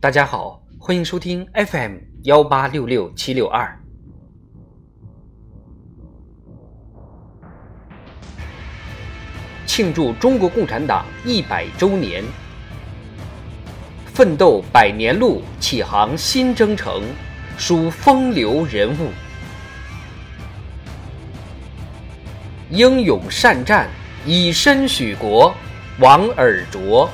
大家好，欢迎收听 FM 幺八六六七六二。庆祝中国共产党一百周年，奋斗百年路，启航新征程，数风流人物，英勇善战，以身许国，王尔琢。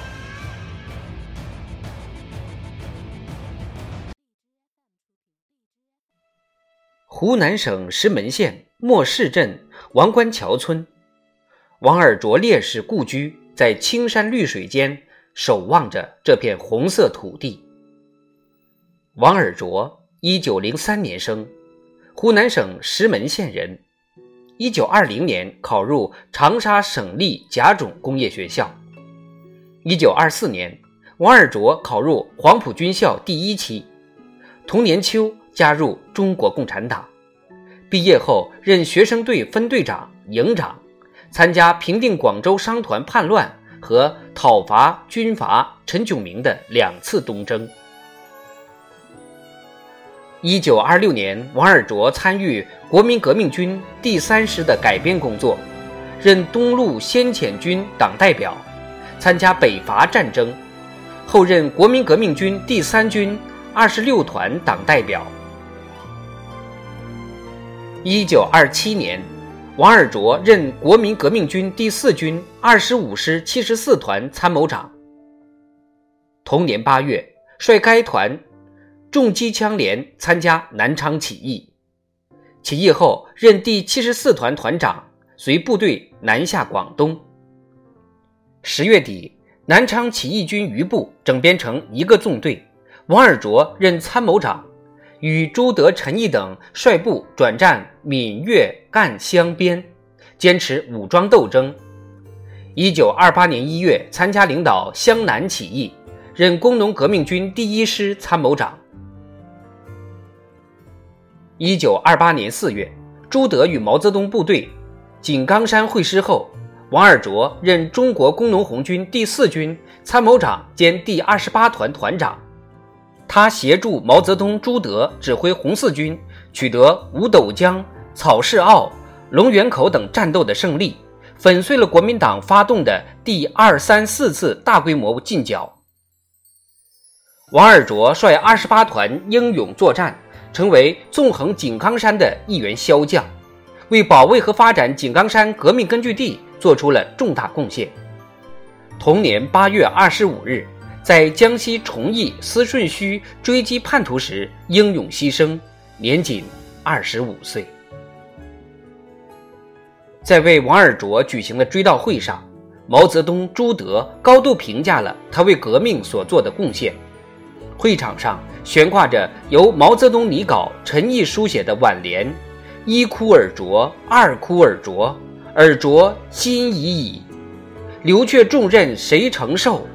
湖南省石门县莫市镇王官桥村。王尔琢烈士故居在青山绿水间，守望着这片红色土地。王尔琢，一九零三年生，湖南省石门县人。一九二零年考入长沙省立甲种工业学校。一九二四年，王尔琢考入黄埔军校第一期。同年秋，加入中国共产党。毕业后，任学生队分队长、营长。参加平定广州商团叛乱和讨伐军阀陈炯明的两次东征。一九二六年，王尔琢参与国民革命军第三师的改编工作，任东路先遣军党代表，参加北伐战争，后任国民革命军第三军二十六团党代表。一九二七年。王尔琢任国民革命军第四军二十五师七十四团参谋长。同年八月，率该团重机枪连参加南昌起义。起义后，任第七十四团团长，随部队南下广东。十月底，南昌起义军余部整编成一个纵队，王尔琢任参谋长。与朱德、陈毅等率部转战闽粤赣湘边，坚持武装斗争。一九二八年一月，参加领导湘南起义，任工农革命军第一师参谋长。一九二八年四月，朱德与毛泽东部队井冈山会师后，王尔琢任中国工农红军第四军参谋长兼第二十八团团长。他协助毛泽东、朱德指挥红四军取得五斗江、草市坳、龙源口等战斗的胜利，粉碎了国民党发动的第二、三、四次大规模进剿。王尔琢率二十八团英勇作战，成为纵横井冈山的一员骁将，为保卫和发展井冈山革命根据地做出了重大贡献。同年八月二十五日。在江西崇义思顺圩追击叛徒时英勇牺牲，年仅二十五岁。在为王尔琢举行的追悼会上，毛泽东、朱德高度评价了他为革命所做的贡献。会场上悬挂着由毛泽东拟稿、陈毅书写的挽联：“一哭尔琢，二哭尔琢，尔琢心已矣，留却重任谁承受？”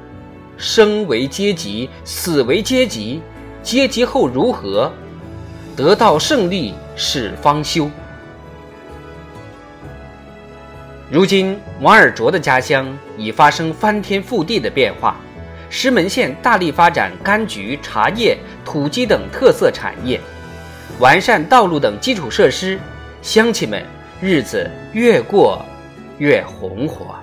生为阶级，死为阶级，阶级后如何？得到胜利始方休。如今，王尔琢的家乡已发生翻天覆地的变化，石门县大力发展柑橘、茶叶、土鸡等特色产业，完善道路等基础设施，乡亲们日子越过越红火。